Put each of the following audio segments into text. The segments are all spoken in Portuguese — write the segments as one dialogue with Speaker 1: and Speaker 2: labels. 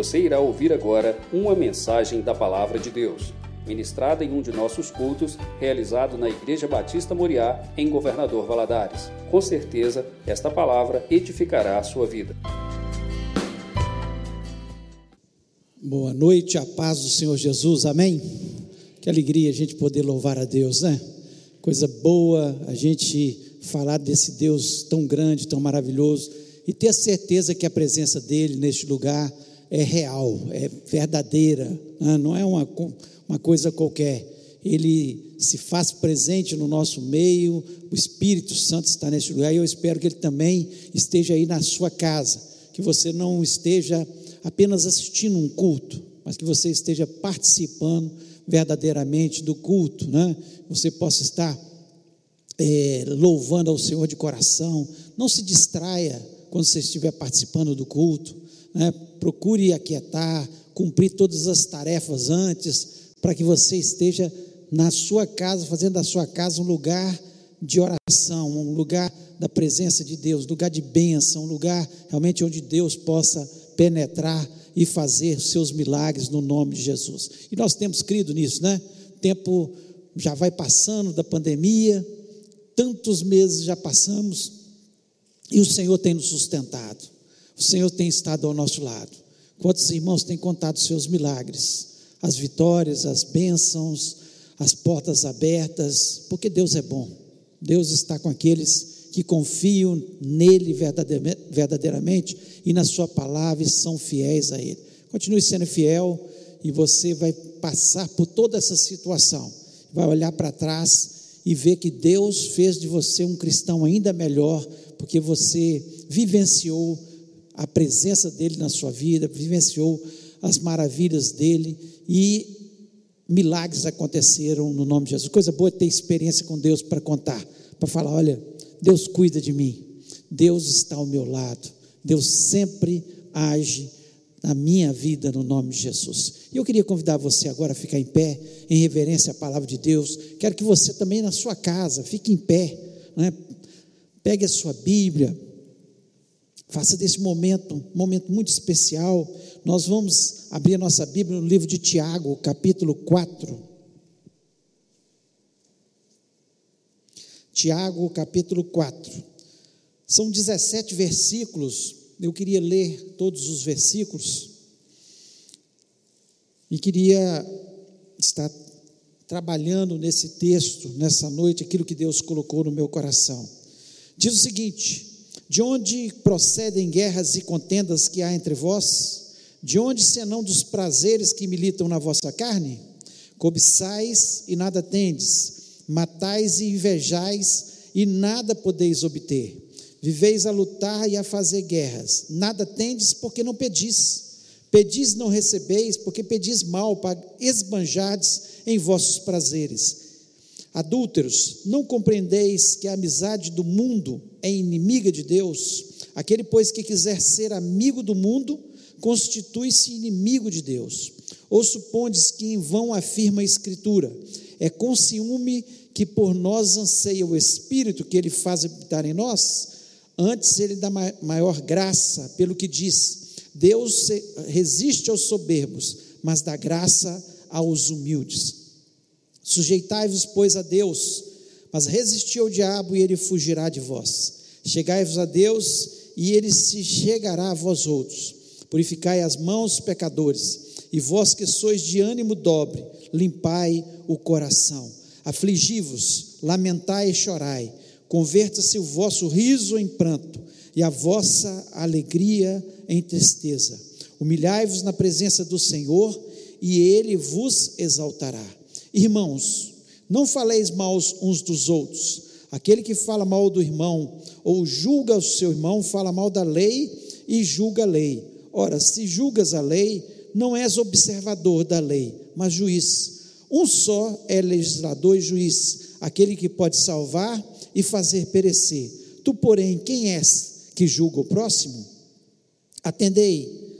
Speaker 1: Você irá ouvir agora uma mensagem da Palavra de Deus, ministrada em um de nossos cultos, realizado na Igreja Batista Moriá, em Governador Valadares. Com certeza, esta palavra edificará a sua vida.
Speaker 2: Boa noite, a paz do Senhor Jesus, amém? Que alegria a gente poder louvar a Deus, né? Coisa boa a gente falar desse Deus tão grande, tão maravilhoso e ter a certeza que a presença dele neste lugar é real, é verdadeira, né? não é uma, uma coisa qualquer. Ele se faz presente no nosso meio, o Espírito Santo está neste lugar e eu espero que ele também esteja aí na sua casa, que você não esteja apenas assistindo um culto, mas que você esteja participando verdadeiramente do culto, né? Você possa estar é, louvando ao Senhor de coração. Não se distraia quando você estiver participando do culto. Né? Procure aquietar, cumprir todas as tarefas antes, para que você esteja na sua casa, fazendo da sua casa um lugar de oração, um lugar da presença de Deus, lugar de bênção, um lugar realmente onde Deus possa penetrar e fazer seus milagres no nome de Jesus. E nós temos crido nisso, né? Tempo já vai passando da pandemia, tantos meses já passamos e o Senhor tem nos sustentado. O Senhor tem estado ao nosso lado. Quantos irmãos têm contado seus milagres, as vitórias, as bênçãos, as portas abertas, porque Deus é bom. Deus está com aqueles que confiam nele verdadeiramente e na sua palavra e são fiéis a ele. Continue sendo fiel e você vai passar por toda essa situação. Vai olhar para trás e ver que Deus fez de você um cristão ainda melhor, porque você vivenciou a presença dele na sua vida, vivenciou as maravilhas dele e milagres aconteceram no nome de Jesus. Coisa boa é ter experiência com Deus para contar, para falar: olha, Deus cuida de mim, Deus está ao meu lado, Deus sempre age na minha vida no nome de Jesus. E eu queria convidar você agora a ficar em pé, em reverência à palavra de Deus. Quero que você também na sua casa fique em pé, né? pegue a sua Bíblia, faça desse momento um momento muito especial. Nós vamos abrir a nossa Bíblia no livro de Tiago, capítulo 4. Tiago, capítulo 4. São 17 versículos eu queria ler todos os versículos e queria estar trabalhando nesse texto, nessa noite, aquilo que Deus colocou no meu coração. Diz o seguinte: De onde procedem guerras e contendas que há entre vós? De onde senão dos prazeres que militam na vossa carne? Cobiçais e nada tendes, matais e invejais e nada podeis obter. Viveis a lutar e a fazer guerras. Nada tendes porque não pedis. Pedis não recebeis, porque pedis mal para esbanjardes em vossos prazeres. Adúlteros, não compreendeis que a amizade do mundo é inimiga de Deus? Aquele, pois, que quiser ser amigo do mundo, constitui-se inimigo de Deus. Ou supondes que em vão afirma a Escritura: é com ciúme que por nós anseia o Espírito que ele faz habitar em nós? Antes ele dá maior graça, pelo que diz: Deus resiste aos soberbos, mas dá graça aos humildes. Sujeitai-vos, pois, a Deus, mas resisti ao diabo e ele fugirá de vós. Chegai-vos a Deus e ele se chegará a vós outros. Purificai as mãos, pecadores, e vós que sois de ânimo dobre, limpai o coração. Afligi-vos, lamentai e chorai Converta-se o vosso riso em pranto e a vossa alegria em tristeza. Humilhai-vos na presença do Senhor e ele vos exaltará. Irmãos, não faleis mal uns dos outros. Aquele que fala mal do irmão ou julga o seu irmão, fala mal da lei e julga a lei. Ora, se julgas a lei, não és observador da lei, mas juiz. Um só é legislador e juiz, aquele que pode salvar e fazer perecer. Tu, porém, quem és que julga o próximo? Atendei.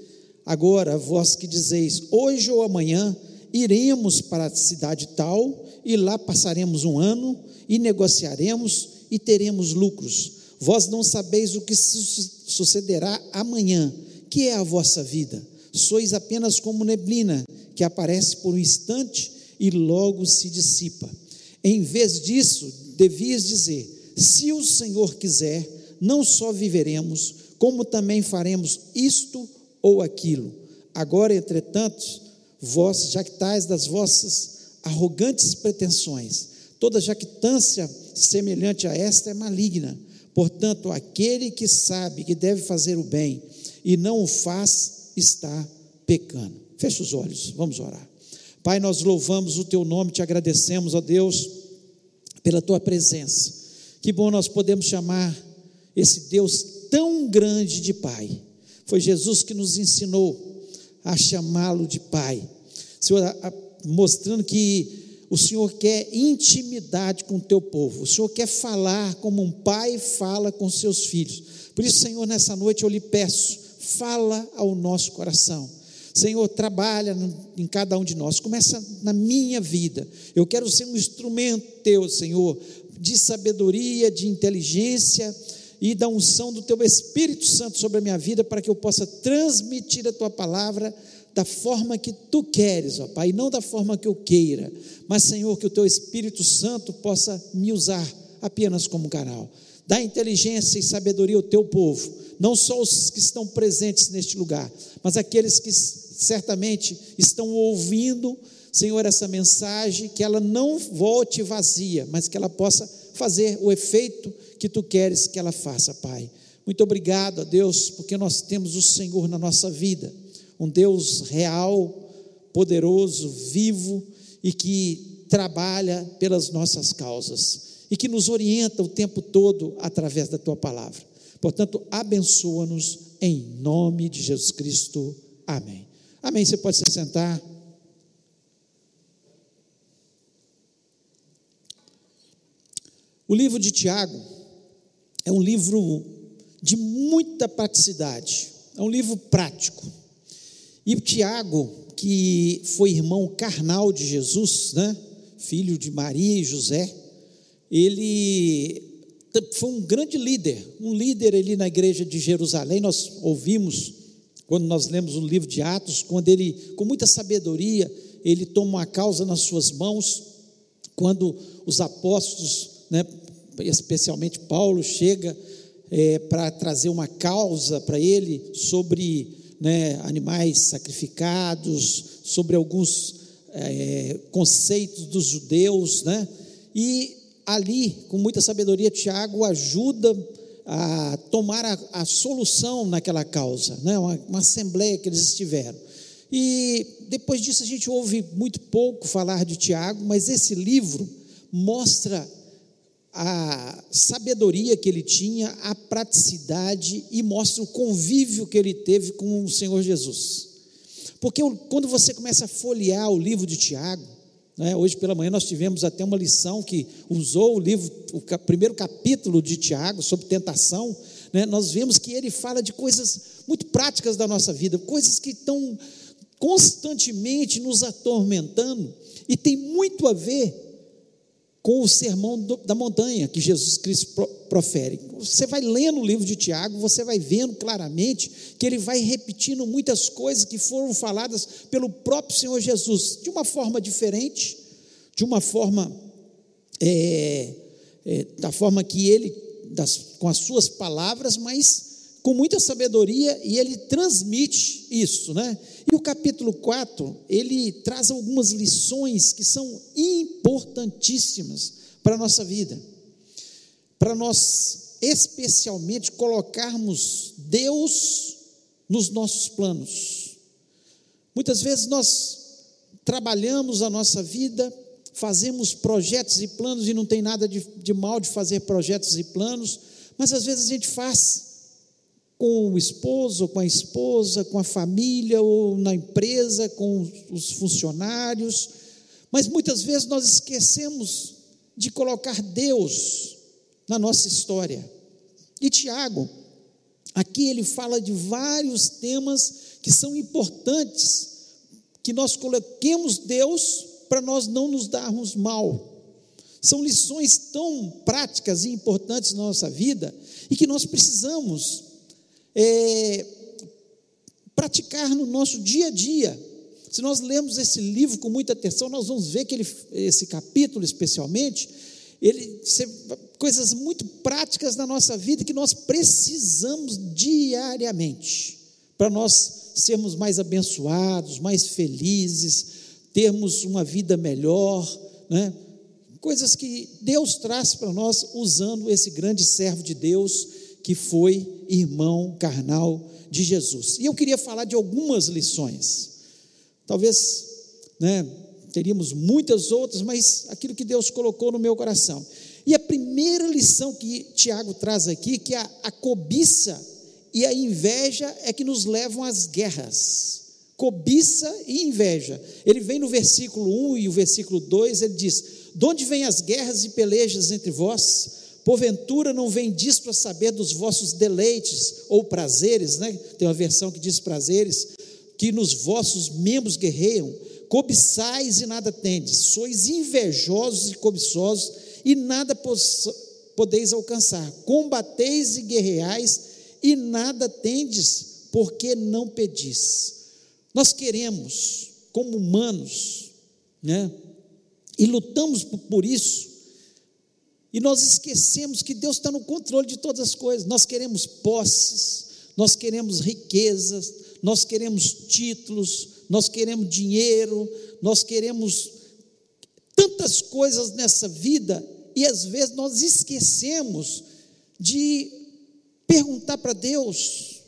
Speaker 2: Agora, vós que dizeis, hoje ou amanhã iremos para a cidade tal, e lá passaremos um ano, e negociaremos, e teremos lucros. Vós não sabeis o que sucederá amanhã, que é a vossa vida. sois apenas como neblina, que aparece por um instante e logo se dissipa. Em vez disso, devias dizer: se o Senhor quiser, não só viveremos, como também faremos isto ou aquilo. Agora, entretanto, vós jactais das vossas arrogantes pretensões. Toda jactância semelhante a esta é maligna. Portanto, aquele que sabe que deve fazer o bem e não o faz, está pecando. Feche os olhos, vamos orar. Pai, nós louvamos o teu nome, te agradecemos, ó Deus, pela tua presença. Que bom nós podemos chamar esse Deus tão grande de Pai. Foi Jesus que nos ensinou a chamá-lo de Pai. Senhor, mostrando que o Senhor quer intimidade com o teu povo. O Senhor quer falar como um pai fala com seus filhos. Por isso, Senhor, nessa noite eu lhe peço, fala ao nosso coração. Senhor, trabalha em cada um de nós. Começa na minha vida. Eu quero ser um instrumento teu, Senhor, de sabedoria, de inteligência e da unção do teu Espírito Santo sobre a minha vida para que eu possa transmitir a tua palavra da forma que tu queres, ó Pai, não da forma que eu queira, mas, Senhor, que o teu Espírito Santo possa me usar apenas como canal. Dá inteligência e sabedoria ao teu povo, não só os que estão presentes neste lugar, mas aqueles que certamente estão ouvindo, Senhor, essa mensagem, que ela não volte vazia, mas que ela possa fazer o efeito que tu queres que ela faça, Pai. Muito obrigado a Deus, porque nós temos o Senhor na nossa vida um Deus real, poderoso, vivo e que trabalha pelas nossas causas e que nos orienta o tempo todo através da tua palavra. Portanto, abençoa-nos em nome de Jesus Cristo. Amém. Amém. Você pode se sentar. O livro de Tiago é um livro de muita praticidade, é um livro prático. E Tiago, que foi irmão carnal de Jesus, né? filho de Maria e José, ele foi um grande líder, um líder ali na igreja de Jerusalém. Nós ouvimos, quando nós lemos o livro de Atos, quando ele, com muita sabedoria, ele toma a causa nas suas mãos, quando os apóstolos, né, especialmente Paulo, chega é, para trazer uma causa para ele sobre né, animais sacrificados, sobre alguns é, conceitos dos judeus, né? E ali, com muita sabedoria, Tiago ajuda a tomar a, a solução naquela causa, né? Uma, uma assembleia que eles estiveram. E depois disso a gente ouve muito pouco falar de Tiago, mas esse livro mostra a sabedoria que ele tinha, a praticidade e mostra o convívio que ele teve com o Senhor Jesus. Porque quando você começa a folhear o livro de Tiago, né, hoje pela manhã nós tivemos até uma lição que usou o livro, o primeiro capítulo de Tiago sobre tentação, né, nós vemos que ele fala de coisas muito práticas da nossa vida, coisas que estão constantemente nos atormentando e tem muito a ver com o sermão do, da montanha que Jesus Cristo profere. Você vai lendo o livro de Tiago, você vai vendo claramente que ele vai repetindo muitas coisas que foram faladas pelo próprio Senhor Jesus, de uma forma diferente, de uma forma, é, é, da forma que ele, das, com as suas palavras, mas com muita sabedoria e ele transmite isso, né? E o capítulo 4, ele traz algumas lições que são importantíssimas para a nossa vida. Para nós, especialmente, colocarmos Deus nos nossos planos. Muitas vezes nós trabalhamos a nossa vida, fazemos projetos e planos, e não tem nada de, de mal de fazer projetos e planos, mas às vezes a gente faz com o esposo, com a esposa, com a família, ou na empresa, com os funcionários, mas muitas vezes nós esquecemos de colocar Deus na nossa história. E Tiago, aqui ele fala de vários temas que são importantes, que nós coloquemos Deus para nós não nos darmos mal. São lições tão práticas e importantes na nossa vida e que nós precisamos é, praticar no nosso dia a dia. Se nós lemos esse livro com muita atenção, nós vamos ver que ele, esse capítulo especialmente, ele coisas muito práticas na nossa vida que nós precisamos diariamente para nós sermos mais abençoados, mais felizes, termos uma vida melhor, né? Coisas que Deus traz para nós usando esse grande servo de Deus que foi irmão carnal de Jesus. E eu queria falar de algumas lições. Talvez, né, teríamos muitas outras, mas aquilo que Deus colocou no meu coração. E a primeira lição que Tiago traz aqui, que a, a cobiça e a inveja é que nos levam às guerras. Cobiça e inveja. Ele vem no versículo 1 e o versículo 2, ele diz: De onde vêm as guerras e pelejas entre vós? Porventura não vem disso para saber dos vossos deleites ou prazeres, né? Tem uma versão que diz prazeres, que nos vossos membros guerreiam. Cobiçais e nada tendes, sois invejosos e cobiçosos e nada podeis alcançar. Combateis e guerreais e nada tendes, porque não pedis. Nós queremos, como humanos, né? E lutamos por isso, e nós esquecemos que Deus está no controle de todas as coisas. Nós queremos posses, nós queremos riquezas, nós queremos títulos, nós queremos dinheiro, nós queremos tantas coisas nessa vida e às vezes nós esquecemos de perguntar para Deus,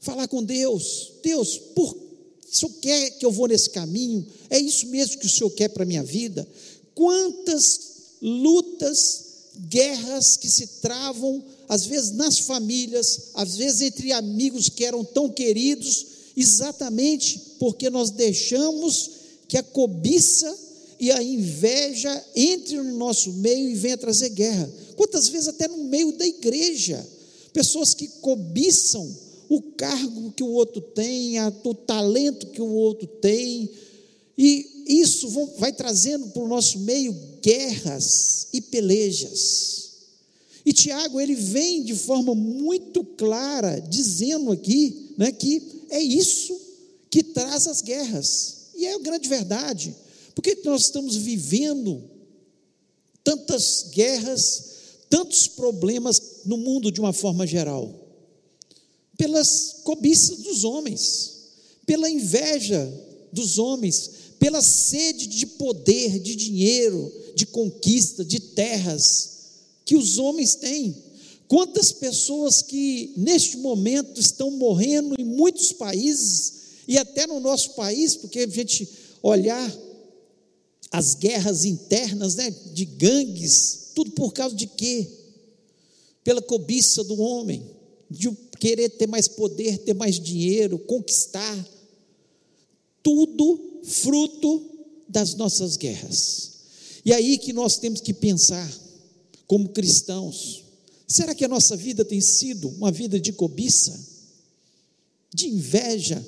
Speaker 2: falar com Deus: Deus, por o Senhor quer que eu vou nesse caminho? É isso mesmo que o Senhor quer para a minha vida? Quantas lutas, guerras que se travam, às vezes nas famílias, às vezes entre amigos que eram tão queridos, exatamente porque nós deixamos que a cobiça e a inveja entre no nosso meio e venha trazer guerra. Quantas vezes até no meio da igreja, pessoas que cobiçam o cargo que o outro tem, o talento que o outro tem, e isso vai trazendo para o nosso meio guerras e pelejas. E Tiago, ele vem de forma muito clara, dizendo aqui né, que é isso que traz as guerras. E é a grande verdade. Porque nós estamos vivendo tantas guerras, tantos problemas no mundo de uma forma geral? Pelas cobiças dos homens, pela inveja dos homens, pela sede de poder, de dinheiro, de conquista, de terras que os homens têm. Quantas pessoas que neste momento estão morrendo em muitos países e até no nosso país, porque a gente olhar as guerras internas, né, de gangues, tudo por causa de quê? Pela cobiça do homem, de querer ter mais poder, ter mais dinheiro, conquistar. Tudo fruto das nossas guerras. E aí que nós temos que pensar, como cristãos, será que a nossa vida tem sido uma vida de cobiça, de inveja,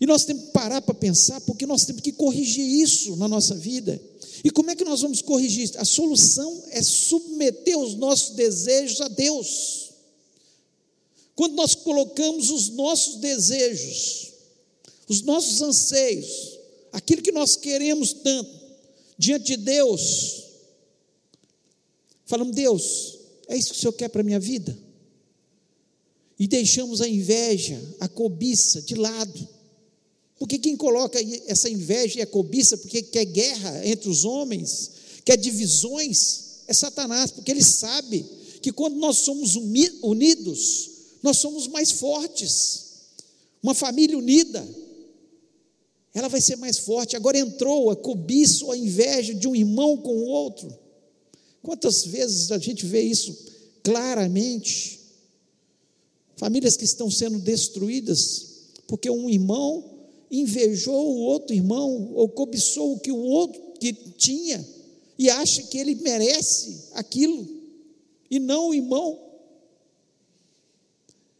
Speaker 2: e nós temos que parar para pensar, porque nós temos que corrigir isso na nossa vida. E como é que nós vamos corrigir isso? A solução é submeter os nossos desejos a Deus. Quando nós colocamos os nossos desejos, os nossos anseios, aquilo que nós queremos tanto, diante de Deus, falamos: Deus, é isso que o Senhor quer para a minha vida? E deixamos a inveja, a cobiça de lado porque quem coloca essa inveja e a cobiça, porque quer guerra entre os homens, quer divisões, é Satanás, porque ele sabe que quando nós somos unidos, nós somos mais fortes. Uma família unida, ela vai ser mais forte. Agora entrou a cobiça ou a inveja de um irmão com o outro. Quantas vezes a gente vê isso claramente? Famílias que estão sendo destruídas porque um irmão invejou o outro irmão ou cobiçou o que o outro que tinha e acha que ele merece aquilo e não o irmão.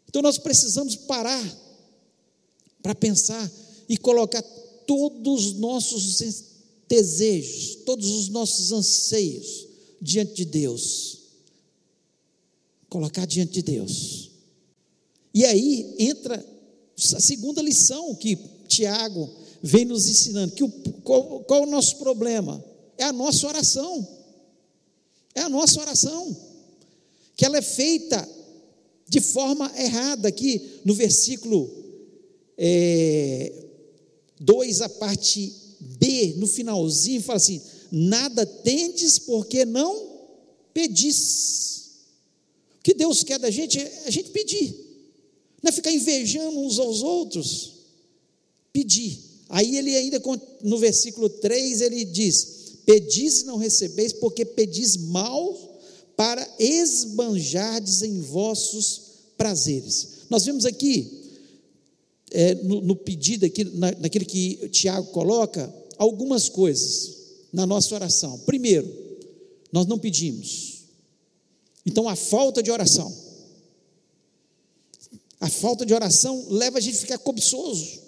Speaker 2: Então nós precisamos parar para pensar e colocar todos os nossos desejos, todos os nossos anseios diante de Deus. Colocar diante de Deus E aí entra a segunda lição que Tiago vem nos ensinando: que o, qual, qual o nosso problema? É a nossa oração. É a nossa oração. Que ela é feita de forma errada. Aqui no versículo é, 2, a parte B, no finalzinho, fala assim: Nada tendes porque não pedis. O que Deus quer da gente é a gente pedir. Não é ficar invejando uns aos outros. Pedir. Aí ele ainda, no versículo 3, ele diz: Pedis e não recebeis, porque pedis mal para esbanjardes em vossos prazeres. Nós vemos aqui, é, no, no, pedido aqui, na, naquele que Tiago coloca, algumas coisas na nossa oração. Primeiro, nós não pedimos. Então, a falta de oração. A falta de oração leva a gente a ficar cobiçoso.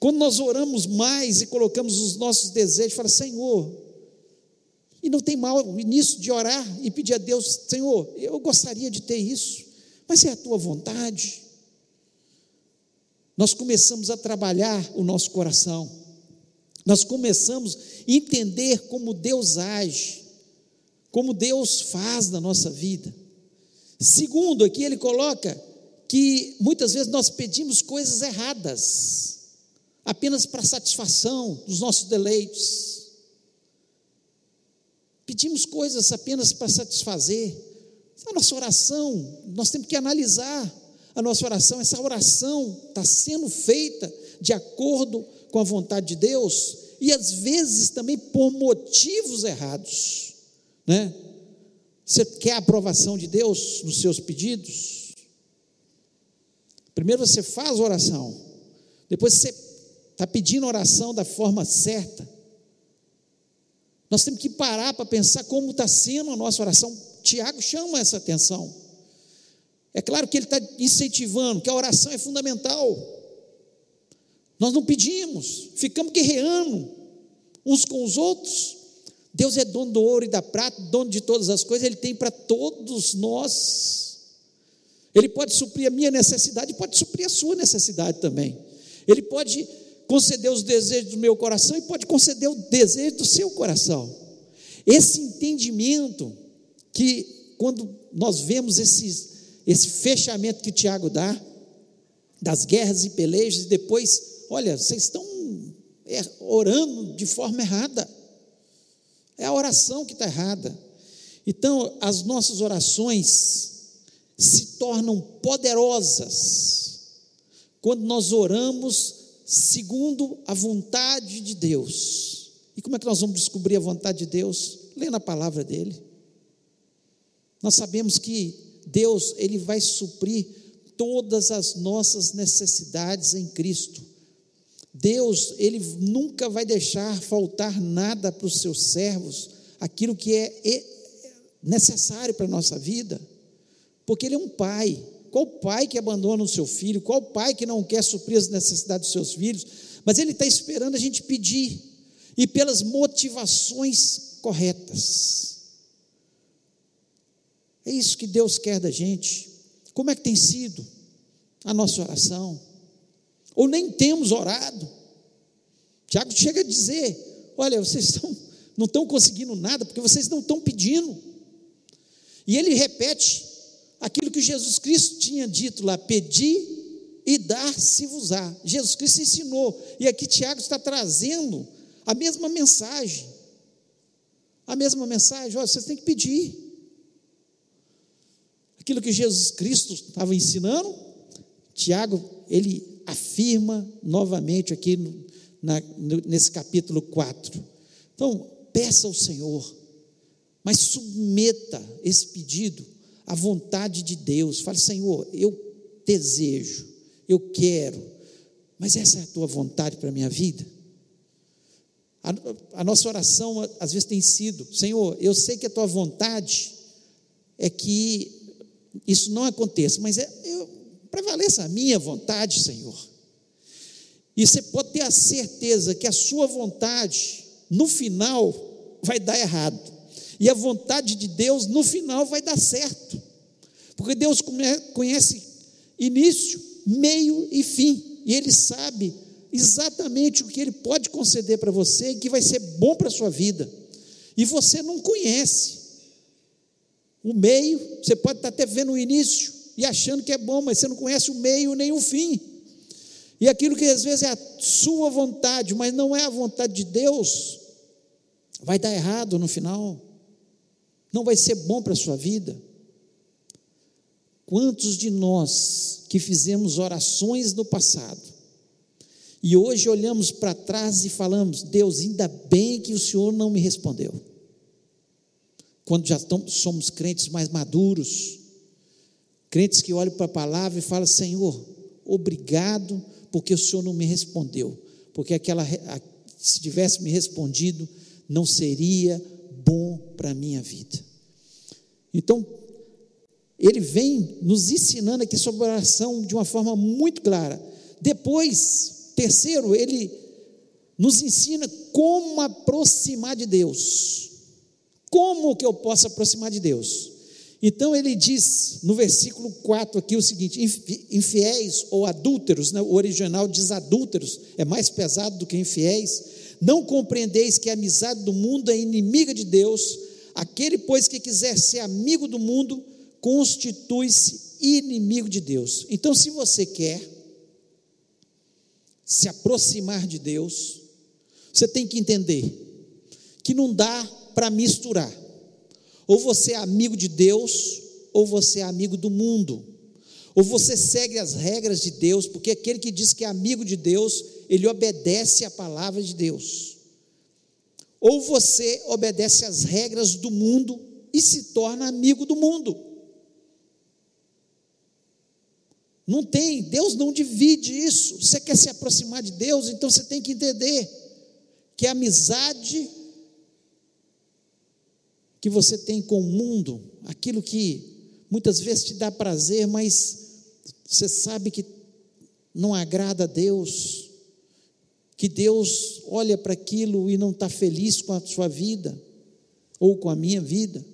Speaker 2: Quando nós oramos mais e colocamos os nossos desejos, fala, Senhor, e não tem mal nisso de orar e pedir a Deus, Senhor, eu gostaria de ter isso, mas é a tua vontade. Nós começamos a trabalhar o nosso coração, nós começamos a entender como Deus age, como Deus faz na nossa vida. Segundo, aqui ele coloca que muitas vezes nós pedimos coisas erradas, apenas para satisfação dos nossos deleites. Pedimos coisas apenas para satisfazer. A nossa oração, nós temos que analisar a nossa oração. Essa oração está sendo feita de acordo com a vontade de Deus e às vezes também por motivos errados, né? Você quer a aprovação de Deus nos seus pedidos? Primeiro você faz oração, depois você está pedindo oração da forma certa. Nós temos que parar para pensar como está sendo a nossa oração. Tiago chama essa atenção. É claro que ele está incentivando que a oração é fundamental. Nós não pedimos, ficamos guerreando uns com os outros. Deus é dono do ouro e da prata, dono de todas as coisas, Ele tem para todos nós. Ele pode suprir a minha necessidade, pode suprir a sua necessidade também. Ele pode conceder os desejos do meu coração e pode conceder o desejo do seu coração. Esse entendimento que quando nós vemos esses, esse fechamento que Tiago dá das guerras e pelejas e depois, olha, vocês estão é, orando de forma errada. É a oração que está errada. Então, as nossas orações se tornam poderosas quando nós oramos segundo a vontade de Deus. E como é que nós vamos descobrir a vontade de Deus? Lendo a palavra dele. Nós sabemos que Deus, ele vai suprir todas as nossas necessidades em Cristo. Deus, ele nunca vai deixar faltar nada para os seus servos, aquilo que é necessário para a nossa vida porque ele é um pai. Qual pai que abandona o seu filho? Qual pai que não quer suprir as necessidades dos seus filhos? Mas ele está esperando a gente pedir, e pelas motivações corretas. É isso que Deus quer da gente. Como é que tem sido a nossa oração? Ou nem temos orado? Tiago chega a dizer: olha, vocês estão, não estão conseguindo nada porque vocês não estão pedindo. E ele repete aquilo que Jesus Cristo tinha dito lá: pedi e dar-se-vos-á. Jesus Cristo ensinou, e aqui Tiago está trazendo a mesma mensagem. A mesma mensagem, olha, vocês têm que pedir. Aquilo que Jesus Cristo estava ensinando, Tiago, ele afirma novamente aqui no, na, no, nesse capítulo 4. Então, peça ao Senhor, mas submeta esse pedido a vontade de Deus. Fale, Senhor, eu desejo, eu quero, mas essa é a tua vontade para a minha vida? A, a, nossa oração às vezes tem sido: Senhor, eu sei que a tua vontade é que isso não aconteça, mas é, eu, prevaleça a minha vontade, Senhor. E você pode ter a certeza que a sua vontade, no final, vai dar errado. E a vontade de Deus no final vai dar certo. Porque Deus conhece início, meio e fim. E Ele sabe exatamente o que Ele pode conceder para você e que vai ser bom para a sua vida. E você não conhece. O meio, você pode estar até vendo o início e achando que é bom, mas você não conhece o meio nem o fim. E aquilo que às vezes é a sua vontade, mas não é a vontade de Deus, vai dar errado no final. Não vai ser bom para a sua vida. Quantos de nós que fizemos orações no passado e hoje olhamos para trás e falamos: Deus, ainda bem que o Senhor não me respondeu. Quando já somos crentes mais maduros, crentes que olham para a palavra e falam: Senhor, obrigado porque o Senhor não me respondeu, porque aquela, se tivesse me respondido, não seria bom para a minha vida. Então, ele vem nos ensinando aqui sobre oração de uma forma muito clara. Depois, terceiro, ele nos ensina como aproximar de Deus. Como que eu posso aproximar de Deus? Então ele diz no versículo 4 aqui o seguinte: infiéis ou adúlteros, né? o original diz adúlteros, é mais pesado do que infiéis, não compreendeis que a amizade do mundo é inimiga de Deus, aquele, pois, que quiser ser amigo do mundo, constitui-se inimigo de Deus. Então, se você quer se aproximar de Deus, você tem que entender que não dá para misturar. Ou você é amigo de Deus, ou você é amigo do mundo. Ou você segue as regras de Deus, porque aquele que diz que é amigo de Deus, ele obedece à palavra de Deus. Ou você obedece às regras do mundo e se torna amigo do mundo. Não tem, Deus não divide isso. Você quer se aproximar de Deus, então você tem que entender que a amizade que você tem com o mundo, aquilo que muitas vezes te dá prazer, mas você sabe que não agrada a Deus, que Deus olha para aquilo e não está feliz com a sua vida, ou com a minha vida.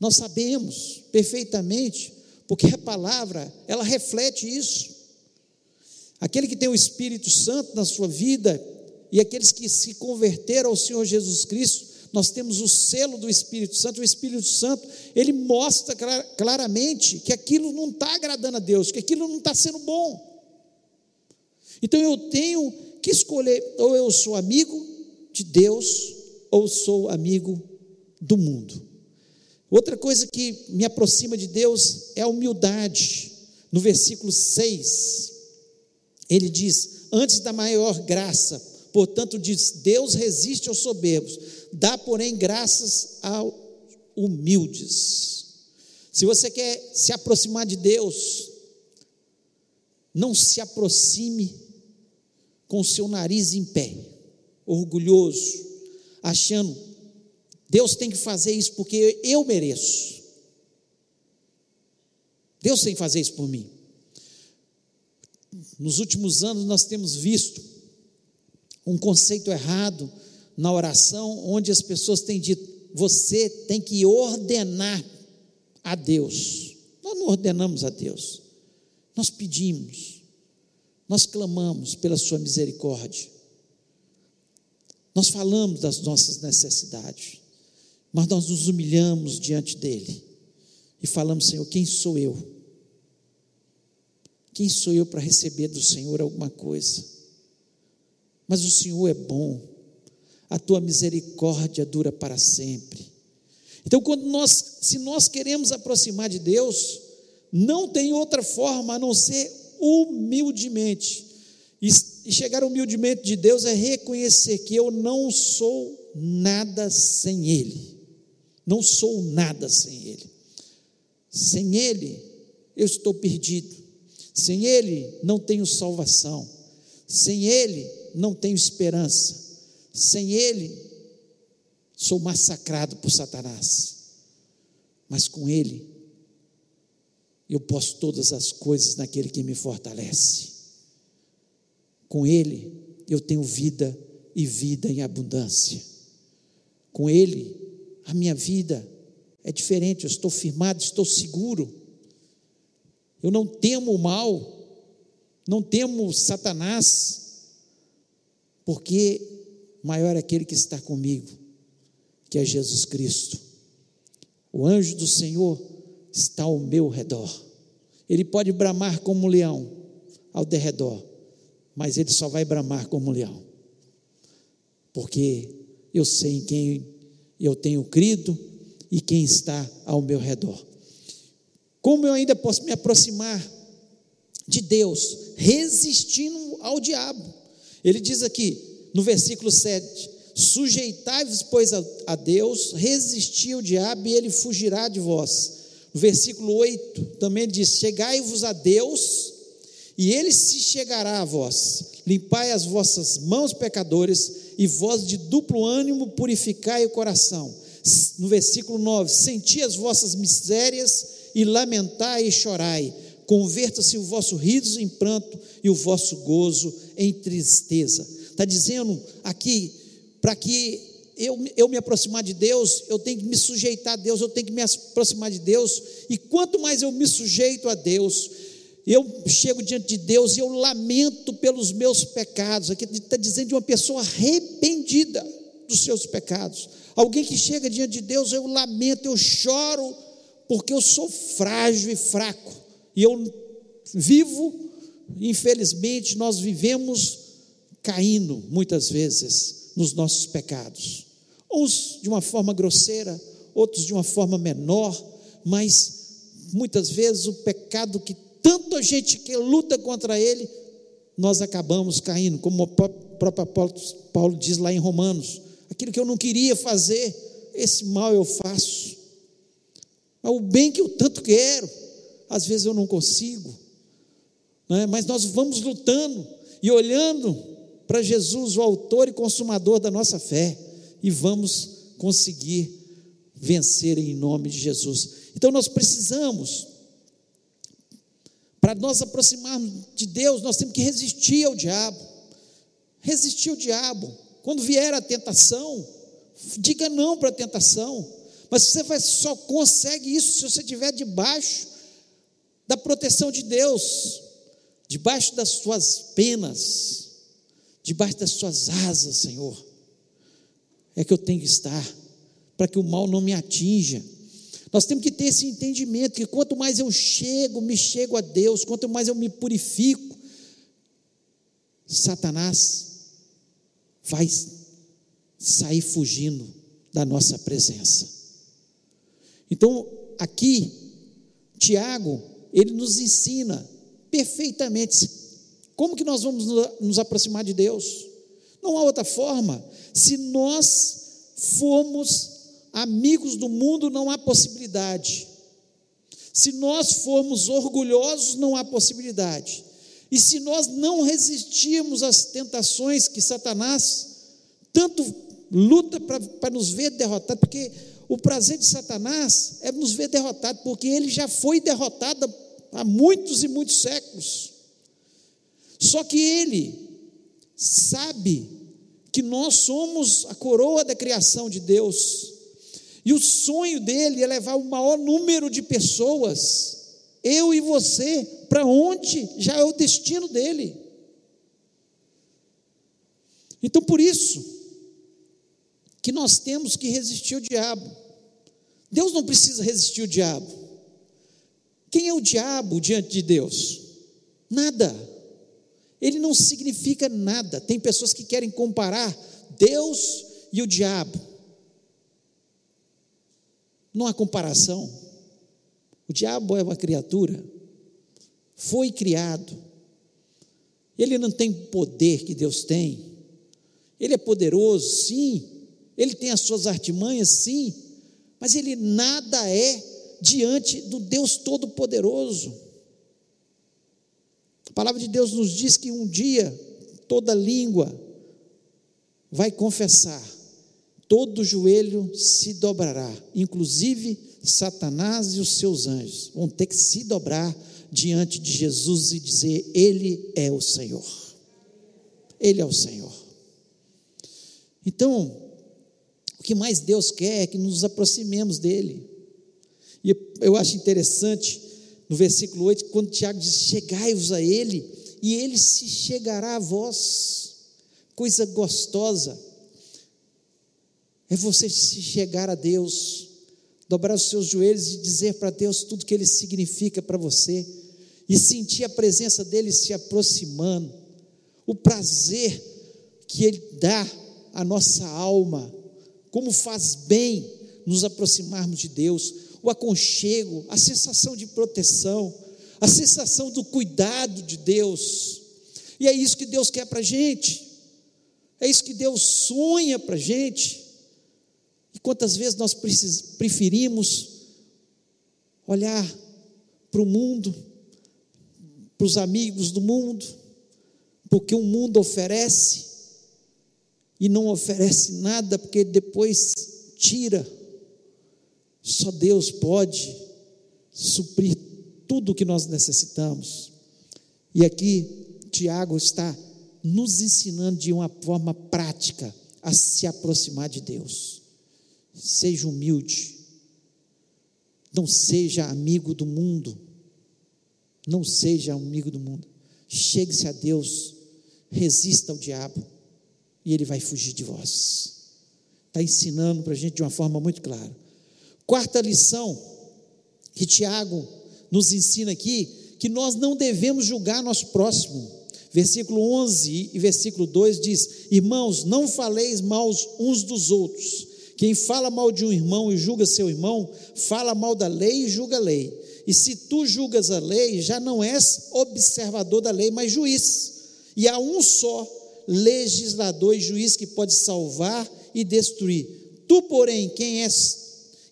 Speaker 2: Nós sabemos perfeitamente, porque a palavra, ela reflete isso. Aquele que tem o Espírito Santo na sua vida, e aqueles que se converteram ao Senhor Jesus Cristo, nós temos o selo do Espírito Santo, o Espírito Santo, ele mostra claramente que aquilo não está agradando a Deus, que aquilo não está sendo bom. Então eu tenho que escolher, ou eu sou amigo de Deus, ou sou amigo do mundo. Outra coisa que me aproxima de Deus é a humildade. No versículo 6, ele diz: Antes da maior graça, portanto, diz: Deus resiste aos soberbos, dá, porém, graças aos humildes. Se você quer se aproximar de Deus, não se aproxime com o seu nariz em pé, orgulhoso, achando, Deus tem que fazer isso porque eu mereço. Deus tem que fazer isso por mim. Nos últimos anos nós temos visto um conceito errado na oração, onde as pessoas têm dito: você tem que ordenar a Deus. Nós não ordenamos a Deus, nós pedimos, nós clamamos pela Sua misericórdia, nós falamos das nossas necessidades, mas nós nos humilhamos diante dEle e falamos: Senhor, quem sou eu? Quem sou eu para receber do Senhor alguma coisa? Mas o Senhor é bom, a tua misericórdia dura para sempre. Então, quando nós, se nós queremos aproximar de Deus, não tem outra forma a não ser humildemente. E, e chegar humildemente de Deus é reconhecer que eu não sou nada sem Ele. Não sou nada sem Ele. Sem Ele, eu estou perdido. Sem Ele, não tenho salvação. Sem Ele, não tenho esperança. Sem Ele, sou massacrado por Satanás. Mas com Ele, eu posso todas as coisas naquele que me fortalece. Com Ele, eu tenho vida e vida em abundância. Com Ele, a minha vida é diferente, eu estou firmado, estou seguro. Eu não temo o mal, não temo Satanás, porque maior é aquele que está comigo, que é Jesus Cristo. O anjo do Senhor está ao meu redor. Ele pode bramar como um leão ao derredor, mas ele só vai bramar como um leão, porque eu sei em quem eu tenho crido e quem está ao meu redor. Como eu ainda posso me aproximar de Deus, resistindo ao diabo? Ele diz aqui, no versículo 7: Sujeitai-vos, pois, a, Deus, resisti ao diabo e ele fugirá de vós. No versículo 8 também diz: Chegai-vos a Deus e ele se chegará a vós. Limpai as vossas mãos, pecadores, e vós de duplo ânimo purificai o coração. No versículo 9: Senti as vossas misérias e lamentai e chorai. Converta-se o vosso riso em pranto e o vosso gozo em tristeza. Está dizendo aqui, para que eu, eu me aproximar de Deus, eu tenho que me sujeitar a Deus, eu tenho que me aproximar de Deus, e quanto mais eu me sujeito a Deus, eu chego diante de Deus e eu lamento pelos meus pecados. Aqui está dizendo de uma pessoa arrependida dos seus pecados. Alguém que chega diante de Deus, eu lamento, eu choro porque eu sou frágil e fraco, e eu vivo, infelizmente, nós vivemos caindo muitas vezes nos nossos pecados, uns de uma forma grosseira, outros de uma forma menor, mas muitas vezes o pecado que tanto a gente que luta contra ele, nós acabamos caindo, como o próprio Paulo diz lá em Romanos: aquilo que eu não queria fazer, esse mal eu faço. O bem que eu tanto quero, às vezes eu não consigo. Né? Mas nós vamos lutando e olhando para Jesus, o autor e consumador da nossa fé, e vamos conseguir vencer em nome de Jesus. Então nós precisamos, para nós aproximarmos de Deus, nós temos que resistir ao diabo. Resistir ao diabo. Quando vier a tentação, diga não para a tentação. Mas você vai, só consegue isso se você estiver debaixo da proteção de Deus, debaixo das suas penas, debaixo das suas asas, Senhor. É que eu tenho que estar, para que o mal não me atinja. Nós temos que ter esse entendimento que quanto mais eu chego, me chego a Deus, quanto mais eu me purifico, Satanás vai sair fugindo da nossa presença. Então, aqui, Tiago, ele nos ensina perfeitamente como que nós vamos nos aproximar de Deus. Não há outra forma. Se nós formos amigos do mundo, não há possibilidade. Se nós formos orgulhosos, não há possibilidade. E se nós não resistirmos às tentações que Satanás tanto luta para nos ver derrotados, porque o prazer de Satanás é nos ver derrotado, porque ele já foi derrotado há muitos e muitos séculos. Só que ele sabe que nós somos a coroa da criação de Deus. E o sonho dele é levar o maior número de pessoas, eu e você, para onde já é o destino dele. Então, por isso, que nós temos que resistir ao diabo. Deus não precisa resistir ao diabo. Quem é o diabo diante de Deus? Nada. Ele não significa nada. Tem pessoas que querem comparar Deus e o diabo. Não há comparação. O diabo é uma criatura, foi criado. Ele não tem poder que Deus tem. Ele é poderoso, sim, ele tem as suas artimanhas, sim, mas ele nada é diante do Deus Todo-Poderoso. Palavra de Deus nos diz que um dia toda língua vai confessar, todo joelho se dobrará, inclusive Satanás e os seus anjos vão ter que se dobrar diante de Jesus e dizer: Ele é o Senhor. Ele é o Senhor. Então, que mais Deus quer é que nos aproximemos dele. E eu acho interessante no versículo 8, quando Tiago diz: Chegai-vos a Ele, e Ele se chegará a vós. Coisa gostosa é você se chegar a Deus, dobrar os seus joelhos e dizer para Deus tudo que Ele significa para você, e sentir a presença dEle se aproximando, o prazer que Ele dá à nossa alma, como faz bem nos aproximarmos de Deus, o aconchego, a sensação de proteção, a sensação do cuidado de Deus. E é isso que Deus quer para a gente, é isso que Deus sonha para a gente. E quantas vezes nós preferimos olhar para o mundo, para os amigos do mundo, porque o mundo oferece e não oferece nada, porque depois tira só Deus pode suprir tudo o que nós necessitamos. E aqui Tiago está nos ensinando de uma forma prática a se aproximar de Deus. Seja humilde. Não seja amigo do mundo. Não seja amigo do mundo. Chegue-se a Deus. Resista ao diabo. E ele vai fugir de vós. Está ensinando para a gente de uma forma muito clara. Quarta lição que Tiago nos ensina aqui, que nós não devemos julgar nosso próximo. Versículo 11 e versículo 2 diz: Irmãos, não faleis mal uns dos outros. Quem fala mal de um irmão e julga seu irmão, fala mal da lei e julga a lei. E se tu julgas a lei, já não és observador da lei, mas juiz. E há um só legislador e juiz que pode salvar e destruir. Tu, porém, quem és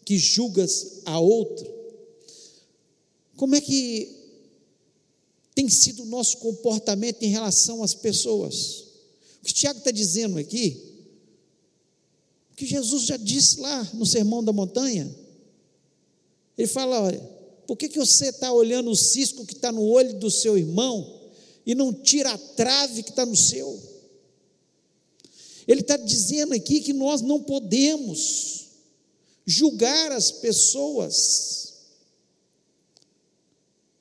Speaker 2: que julgas a outra? Como é que tem sido o nosso comportamento em relação às pessoas? O que Tiago está dizendo aqui, o que Jesus já disse lá no Sermão da Montanha, ele fala: olha, por que, que você está olhando o cisco que está no olho do seu irmão e não tira a trave que está no seu? Ele está dizendo aqui que nós não podemos julgar as pessoas,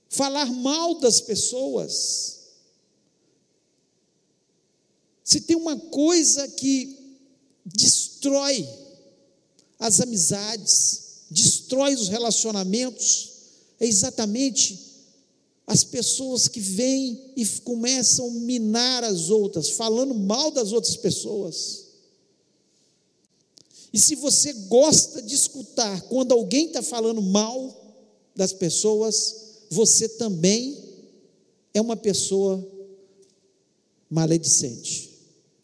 Speaker 2: falar mal das pessoas. Se tem uma coisa que destrói as amizades, destrói os relacionamentos, é exatamente as pessoas que vêm e começam a minar as outras, falando mal das outras pessoas. E se você gosta de escutar quando alguém está falando mal das pessoas, você também é uma pessoa maledicente,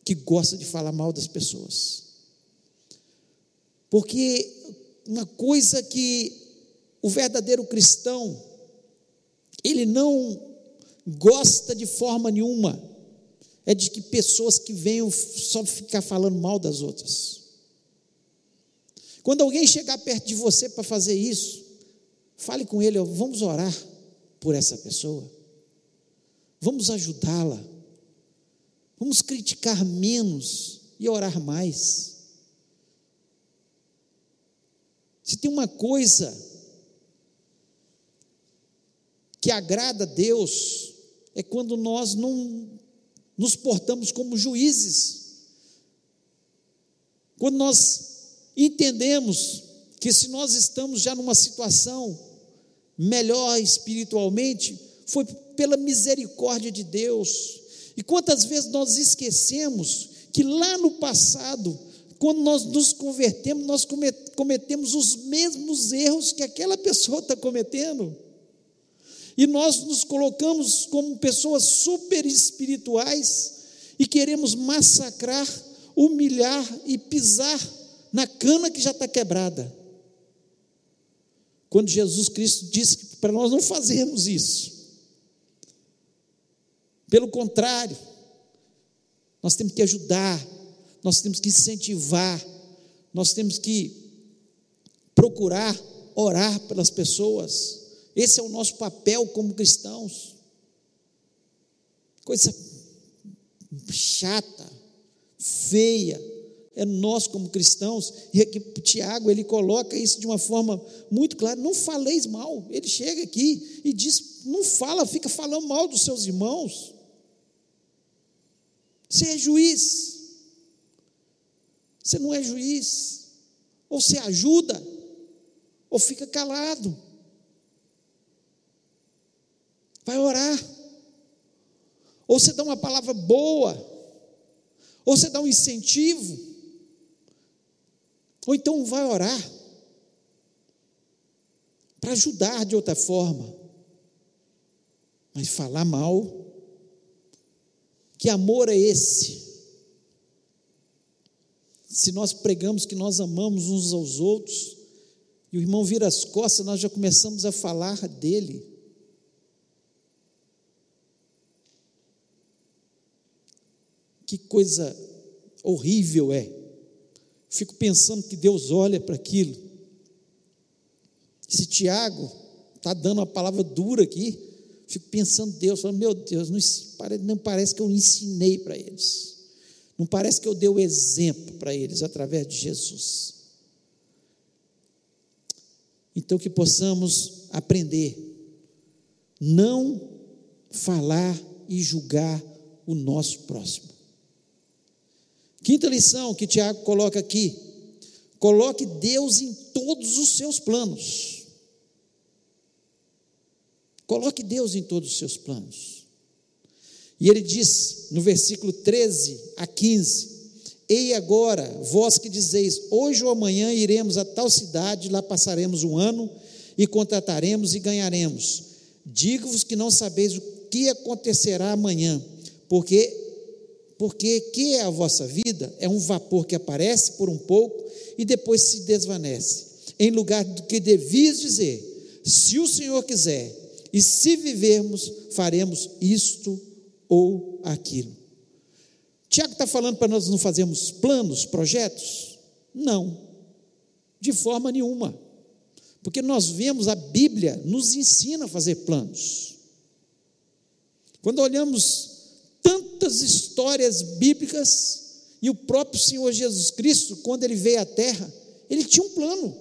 Speaker 2: que gosta de falar mal das pessoas. Porque uma coisa que o verdadeiro cristão, ele não gosta de forma nenhuma, é de que pessoas que venham só ficar falando mal das outras. Quando alguém chegar perto de você para fazer isso, fale com ele, vamos orar por essa pessoa. Vamos ajudá-la. Vamos criticar menos e orar mais. Se tem uma coisa que agrada a Deus, é quando nós não nos portamos como juízes. Quando nós entendemos que se nós estamos já numa situação melhor espiritualmente, foi pela misericórdia de Deus. E quantas vezes nós esquecemos que lá no passado, quando nós nos convertemos, nós cometemos os mesmos erros que aquela pessoa está cometendo. E nós nos colocamos como pessoas super espirituais e queremos massacrar, humilhar e pisar na cana que já está quebrada. Quando Jesus Cristo disse para nós não fazermos isso. Pelo contrário, nós temos que ajudar, nós temos que incentivar, nós temos que procurar orar pelas pessoas. Esse é o nosso papel como cristãos. Coisa chata, feia, é nós como cristãos, e aqui Tiago ele coloca isso de uma forma muito clara, não faleis mal, ele chega aqui e diz, não fala, fica falando mal dos seus irmãos, você é juiz, você não é juiz, ou você ajuda, ou fica calado, vai orar, ou você dá uma palavra boa, ou você dá um incentivo, ou então vai orar para ajudar de outra forma. Mas falar mal, que amor é esse? Se nós pregamos que nós amamos uns aos outros, e o irmão vira as costas, nós já começamos a falar dele. Que coisa horrível é Fico pensando que Deus olha para aquilo. Esse Tiago está dando uma palavra dura aqui. Fico pensando, Deus, falando, meu Deus, não, parece que eu ensinei para eles. Não parece que eu dei o exemplo para eles através de Jesus. Então que possamos aprender, não falar e julgar o nosso próximo. Quinta lição que Tiago coloca aqui: coloque Deus em todos os seus planos. Coloque Deus em todos os seus planos. E ele diz no versículo 13 a 15: Ei agora, vós que dizeis, hoje ou amanhã iremos a tal cidade, lá passaremos um ano e contrataremos e ganharemos. Digo-vos que não sabeis o que acontecerá amanhã, porque porque que é a vossa vida? É um vapor que aparece por um pouco e depois se desvanece. Em lugar do que devias dizer, se o Senhor quiser, e se vivermos, faremos isto ou aquilo. Tiago está falando para nós não fazermos planos, projetos? Não, de forma nenhuma. Porque nós vemos a Bíblia nos ensina a fazer planos. Quando olhamos tantas histórias bíblicas e o próprio Senhor Jesus Cristo, quando ele veio à terra, ele tinha um plano.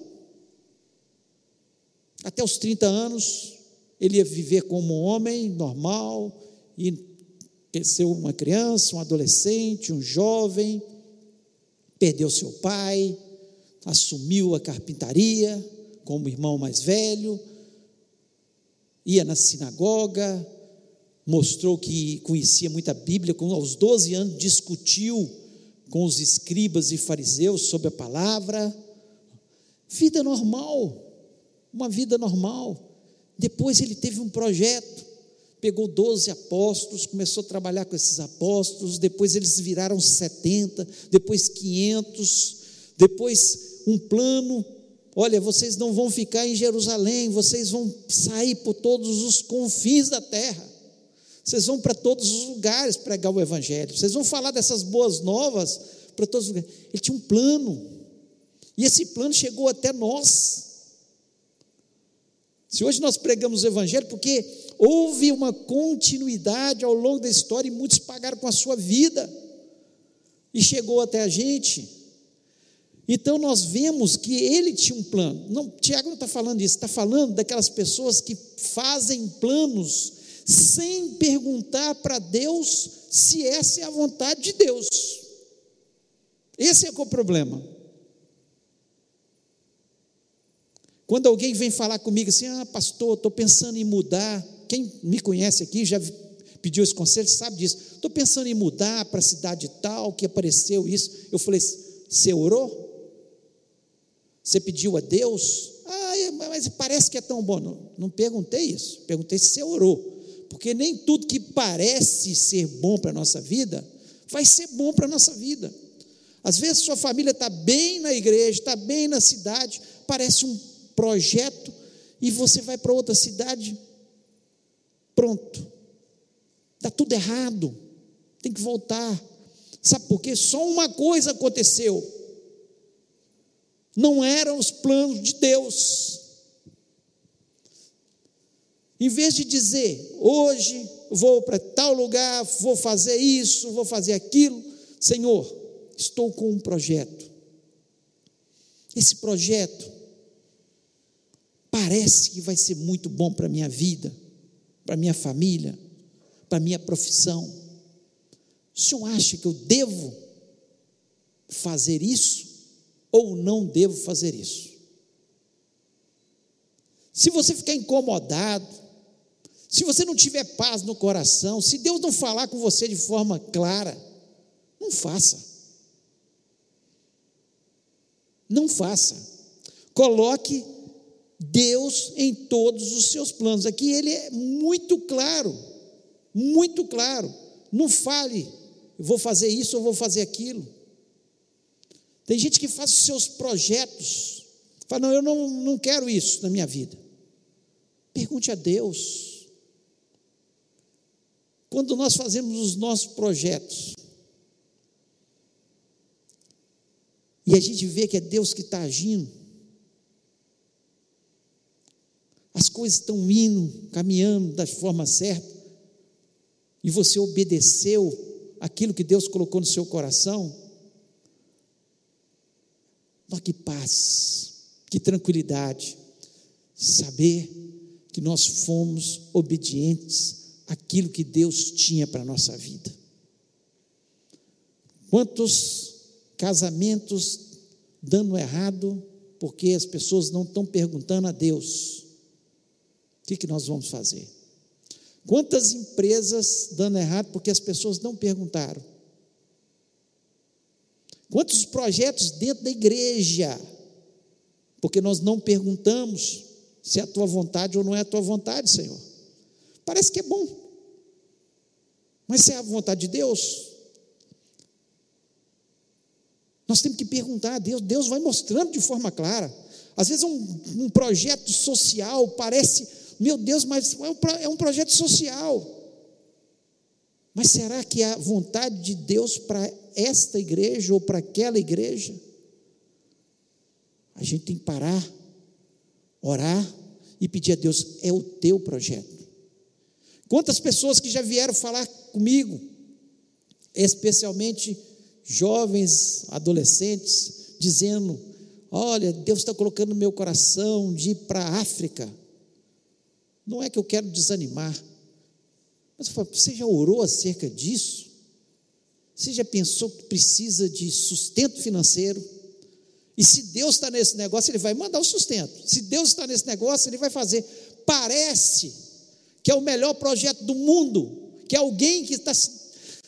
Speaker 2: Até os 30 anos, ele ia viver como um homem normal, e ser uma criança, um adolescente, um jovem, perdeu seu pai, assumiu a carpintaria como irmão mais velho, ia na sinagoga, mostrou que conhecia muita Bíblia, aos 12 anos discutiu com os escribas e fariseus sobre a palavra. Vida normal, uma vida normal. Depois ele teve um projeto, pegou 12 apóstolos, começou a trabalhar com esses apóstolos, depois eles viraram 70, depois 500, depois um plano. Olha, vocês não vão ficar em Jerusalém, vocês vão sair por todos os confins da terra. Vocês vão para todos os lugares pregar o Evangelho. Vocês vão falar dessas boas novas para todos os lugares. Ele tinha um plano. E esse plano chegou até nós. Se hoje nós pregamos o Evangelho, porque houve uma continuidade ao longo da história e muitos pagaram com a sua vida. E chegou até a gente. Então nós vemos que ele tinha um plano. Não, Tiago não está falando isso, está falando daquelas pessoas que fazem planos sem perguntar para Deus se essa é a vontade de Deus. Esse é o problema. Quando alguém vem falar comigo assim, ah, pastor, estou pensando em mudar. Quem me conhece aqui já pediu esse conselho, sabe disso. Estou pensando em mudar para a cidade tal, que apareceu isso. Eu falei, você orou? Você pediu a Deus? Ah, é, mas parece que é tão bom. Não, não perguntei isso. Perguntei se você orou porque nem tudo que parece ser bom para a nossa vida vai ser bom para a nossa vida. Às vezes sua família está bem na igreja, está bem na cidade, parece um projeto, e você vai para outra cidade, pronto, está tudo errado, tem que voltar. Sabe por quê? Só uma coisa aconteceu. Não eram os planos de Deus. Em vez de dizer, hoje vou para tal lugar, vou fazer isso, vou fazer aquilo, Senhor, estou com um projeto. Esse projeto parece que vai ser muito bom para a minha vida, para a minha família, para a minha profissão. O senhor acha que eu devo fazer isso ou não devo fazer isso? Se você ficar incomodado, se você não tiver paz no coração, se Deus não falar com você de forma clara, não faça. Não faça. Coloque Deus em todos os seus planos. Aqui ele é muito claro, muito claro. Não fale, vou fazer isso ou vou fazer aquilo. Tem gente que faz os seus projetos, fala, não, eu não, não quero isso na minha vida. Pergunte a Deus. Quando nós fazemos os nossos projetos, e a gente vê que é Deus que está agindo, as coisas estão indo, caminhando da forma certa, e você obedeceu aquilo que Deus colocou no seu coração, olha que paz, que tranquilidade, saber que nós fomos obedientes àquilo que Deus tinha para a nossa vida. Quantos casamentos dando errado porque as pessoas não estão perguntando a Deus o que, que nós vamos fazer? Quantas empresas dando errado porque as pessoas não perguntaram? Quantos projetos dentro da igreja? Porque nós não perguntamos se é a tua vontade ou não é a tua vontade, Senhor. Parece que é bom, mas se é a vontade de Deus, nós temos que perguntar a Deus, Deus vai mostrando de forma clara. Às vezes um, um projeto social parece meu Deus, mas é um projeto social. Mas será que a vontade de Deus para esta igreja ou para aquela igreja? A gente tem que parar, orar e pedir a Deus: é o teu projeto. Quantas pessoas que já vieram falar comigo, especialmente jovens, adolescentes, dizendo: Olha, Deus está colocando no meu coração de ir para a África. Não é que eu quero desanimar, mas eu falo, você já orou acerca disso? Você já pensou que precisa de sustento financeiro? E se Deus está nesse negócio, Ele vai mandar o sustento. Se Deus está nesse negócio, Ele vai fazer. Parece que é o melhor projeto do mundo, que é alguém que está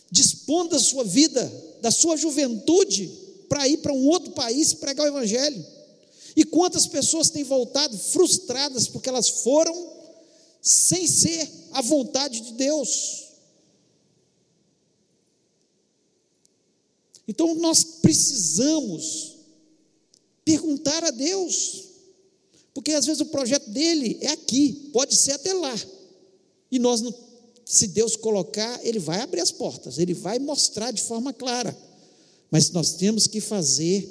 Speaker 2: dispondo da sua vida, da sua juventude, para ir para um outro país pregar o Evangelho. E quantas pessoas têm voltado frustradas porque elas foram sem ser a vontade de Deus. Então nós precisamos perguntar a Deus, porque às vezes o projeto dele é aqui, pode ser até lá, e nós, se Deus colocar, ele vai abrir as portas, ele vai mostrar de forma clara, mas nós temos que fazer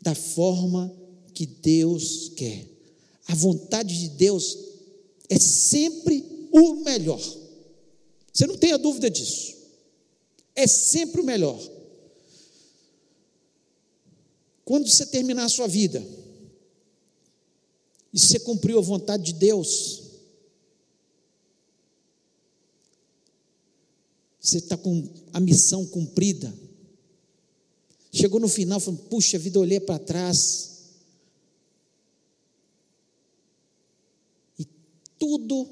Speaker 2: da forma que Deus quer. A vontade de Deus é sempre o melhor. Você não tenha dúvida disso. É sempre o melhor. Quando você terminar a sua vida e você cumpriu a vontade de Deus, você está com a missão cumprida. Chegou no final, falando: puxa vida, olhei para trás tudo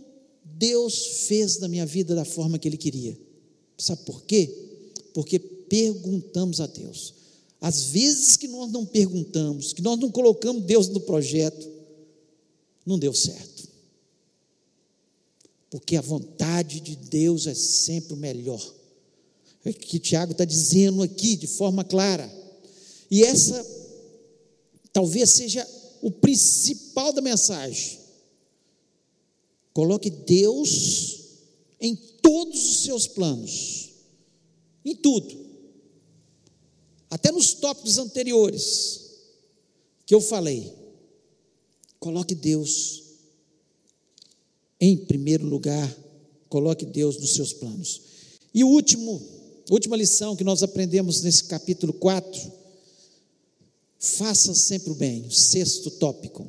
Speaker 2: Deus fez na minha vida da forma que Ele queria. Sabe por quê? Porque perguntamos a Deus. Às vezes que nós não perguntamos, que nós não colocamos Deus no projeto, não deu certo. Porque a vontade de Deus é sempre o melhor. É o que Tiago está dizendo aqui de forma clara. E essa talvez seja o principal da mensagem. Coloque Deus em todos os seus planos, em tudo, até nos tópicos anteriores que eu falei. Coloque Deus em primeiro lugar, coloque Deus nos seus planos. E o último, Última lição que nós aprendemos nesse capítulo 4. Faça sempre o bem. Sexto tópico.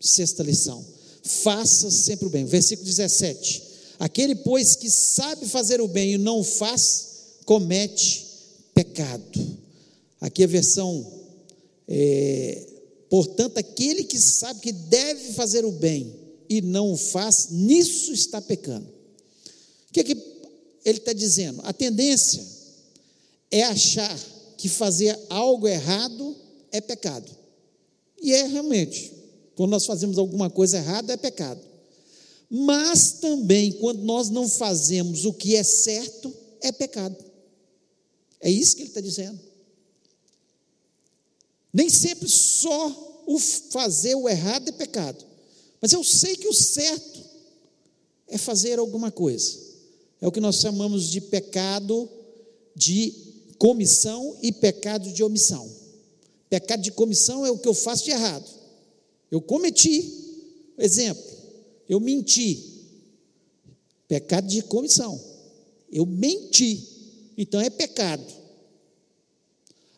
Speaker 2: Sexta lição. Faça sempre o bem. Versículo 17. Aquele, pois, que sabe fazer o bem e não faz, comete pecado. Aqui a versão, é, portanto, aquele que sabe que deve fazer o bem e não o faz, nisso está pecando. O que, é que ele está dizendo? A tendência é achar que fazer algo errado é pecado. E é realmente. Quando nós fazemos alguma coisa errada, é pecado. Mas também, quando nós não fazemos o que é certo, é pecado. É isso que ele está dizendo. Nem sempre só o fazer o errado é pecado. Mas eu sei que o certo é fazer alguma coisa. É o que nós chamamos de pecado de comissão e pecado de omissão. Pecado de comissão é o que eu faço de errado. Eu cometi, exemplo, eu menti. Pecado de comissão. Eu menti. Então é pecado.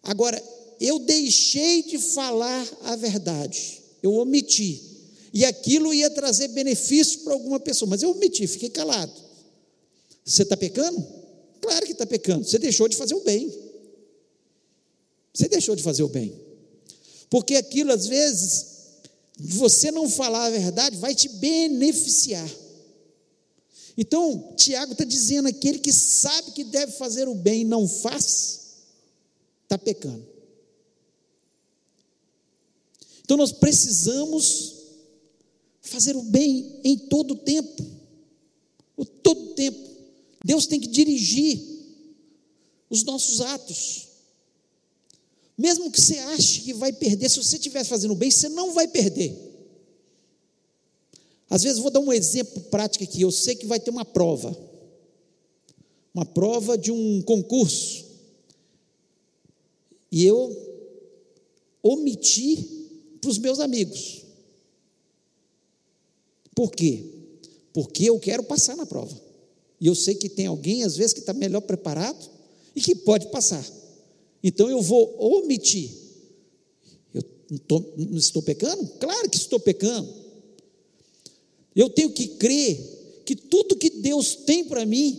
Speaker 2: Agora, eu deixei de falar a verdade. Eu omiti. E aquilo ia trazer benefício para alguma pessoa, mas eu omiti, fiquei calado. Você está pecando? Claro que está pecando. Você deixou de fazer o bem. Você deixou de fazer o bem. Porque aquilo, às vezes, você não falar a verdade vai te beneficiar. Então, Tiago está dizendo: aquele que sabe que deve fazer o bem e não faz, está pecando. Então, nós precisamos fazer o bem em todo o tempo. O todo tempo. Deus tem que dirigir os nossos atos. Mesmo que você ache que vai perder, se você estiver fazendo bem, você não vai perder. Às vezes, vou dar um exemplo prático aqui. Eu sei que vai ter uma prova, uma prova de um concurso, e eu omiti para os meus amigos. Por quê? Porque eu quero passar na prova. E eu sei que tem alguém, às vezes, que está melhor preparado e que pode passar. Então eu vou omitir. Eu não, tô, não estou pecando? Claro que estou pecando. Eu tenho que crer que tudo que Deus tem para mim,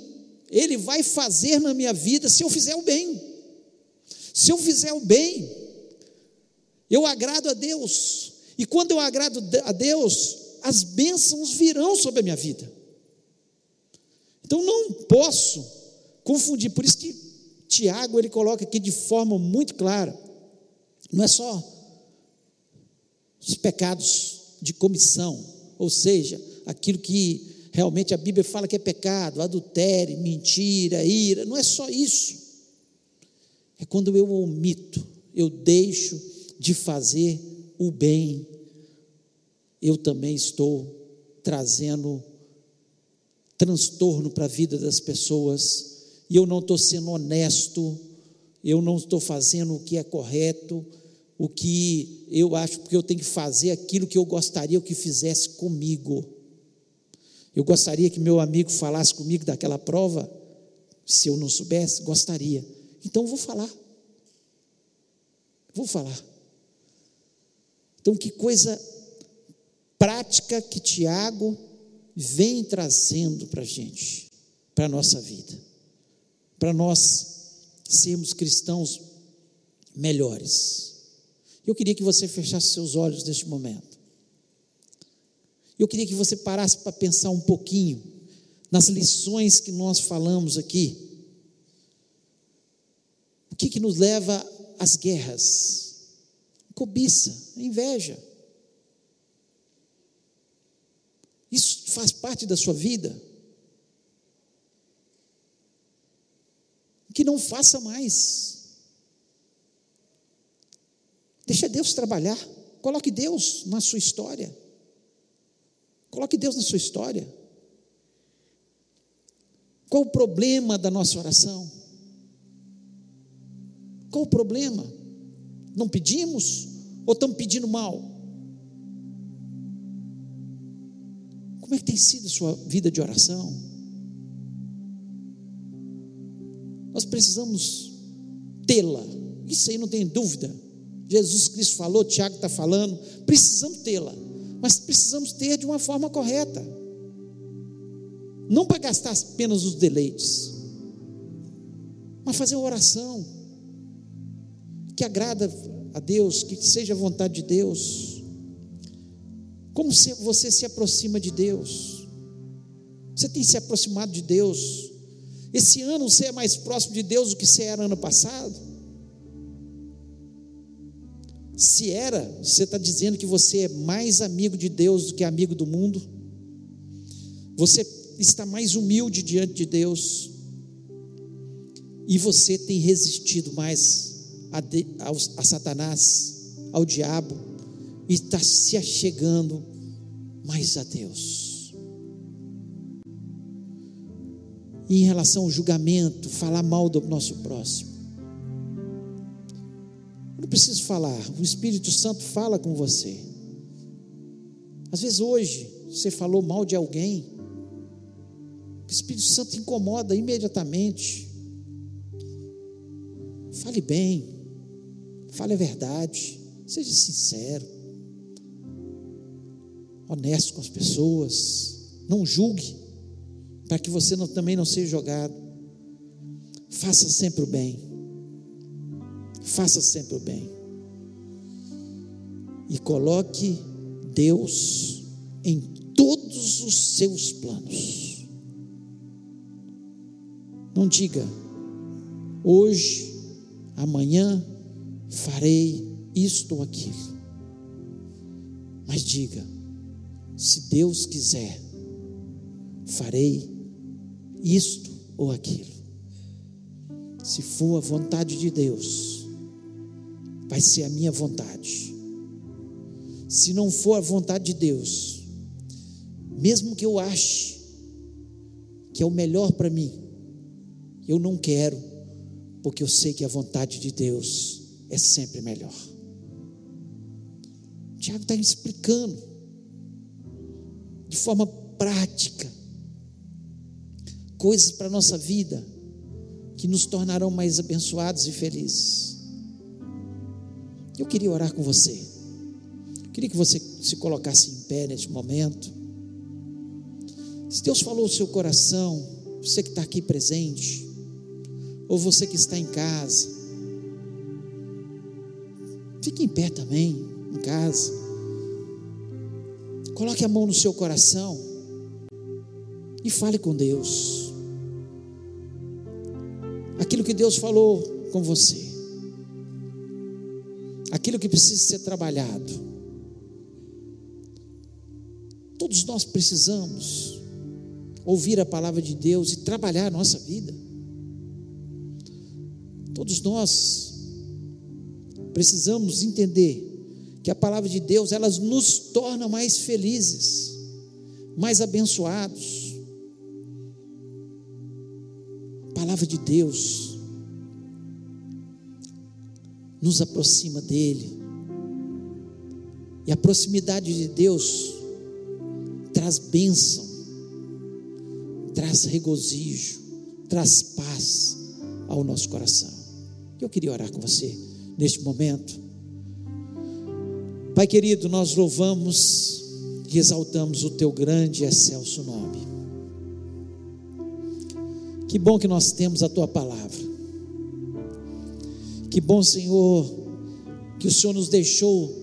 Speaker 2: Ele vai fazer na minha vida se eu fizer o bem. Se eu fizer o bem, eu agrado a Deus. E quando eu agrado a Deus, as bênçãos virão sobre a minha vida. Então não posso confundir. Por isso que Tiago ele coloca aqui de forma muito clara. Não é só os pecados de comissão, ou seja, aquilo que realmente a Bíblia fala que é pecado, adultério, mentira, ira, não é só isso. É quando eu omito, eu deixo de fazer o bem, eu também estou trazendo transtorno para a vida das pessoas e eu não estou sendo honesto, eu não estou fazendo o que é correto, o que eu acho, porque eu tenho que fazer aquilo que eu gostaria que fizesse comigo. Eu gostaria que meu amigo falasse comigo daquela prova, se eu não soubesse, gostaria. Então vou falar. Vou falar. Então, que coisa prática que Tiago vem trazendo para a gente, para a nossa vida para nós sermos cristãos melhores. Eu queria que você fechasse seus olhos neste momento. Eu queria que você parasse para pensar um pouquinho nas lições que nós falamos aqui. O que, que nos leva às guerras? Cobiça, inveja. Isso faz parte da sua vida. que não faça mais. Deixa Deus trabalhar. Coloque Deus na sua história. Coloque Deus na sua história. Qual o problema da nossa oração? Qual o problema? Não pedimos ou estamos pedindo mal? Como é que tem sido a sua vida de oração? Nós precisamos tê-la. Isso aí não tem dúvida. Jesus Cristo falou, Tiago está falando, precisamos tê-la, mas precisamos ter de uma forma correta, não para gastar apenas os deleites, mas fazer uma oração que agrada a Deus, que seja a vontade de Deus. Como você se aproxima de Deus? Você tem se aproximado de Deus? Esse ano você é mais próximo de Deus do que você era ano passado? Se era, você está dizendo que você é mais amigo de Deus do que amigo do mundo? Você está mais humilde diante de Deus? E você tem resistido mais a, a, a Satanás, ao diabo, e está se achegando mais a Deus? E em relação ao julgamento, falar mal do nosso próximo preciso falar, o Espírito Santo fala com você. Às vezes hoje você falou mal de alguém, o Espírito Santo incomoda imediatamente. Fale bem, fale a verdade, seja sincero, honesto com as pessoas, não julgue, para que você não, também não seja jogado. Faça sempre o bem. Faça sempre o bem. E coloque Deus em todos os seus planos. Não diga, hoje, amanhã, farei isto ou aquilo. Mas diga, se Deus quiser, farei isto ou aquilo. Se for a vontade de Deus, vai ser a minha vontade. Se não for a vontade de Deus, mesmo que eu ache que é o melhor para mim, eu não quero, porque eu sei que a vontade de Deus é sempre melhor. Tiago está explicando de forma prática coisas para a nossa vida que nos tornarão mais abençoados e felizes. Eu queria orar com você. Eu queria que você se colocasse em pé neste momento. Se Deus falou o seu coração, você que está aqui presente, ou você que está em casa, fique em pé também, em casa. Coloque a mão no seu coração e fale com Deus. Aquilo que Deus falou com você aquilo que precisa ser trabalhado. Todos nós precisamos ouvir a palavra de Deus e trabalhar a nossa vida. Todos nós precisamos entender que a palavra de Deus ela nos torna mais felizes, mais abençoados. A palavra de Deus nos aproxima dele. E a proximidade de Deus traz bênção, traz regozijo, traz paz ao nosso coração. Eu queria orar com você neste momento. Pai querido, nós louvamos e exaltamos o teu grande e excelso nome. Que bom que nós temos a tua palavra. Que bom, Senhor, que o Senhor nos deixou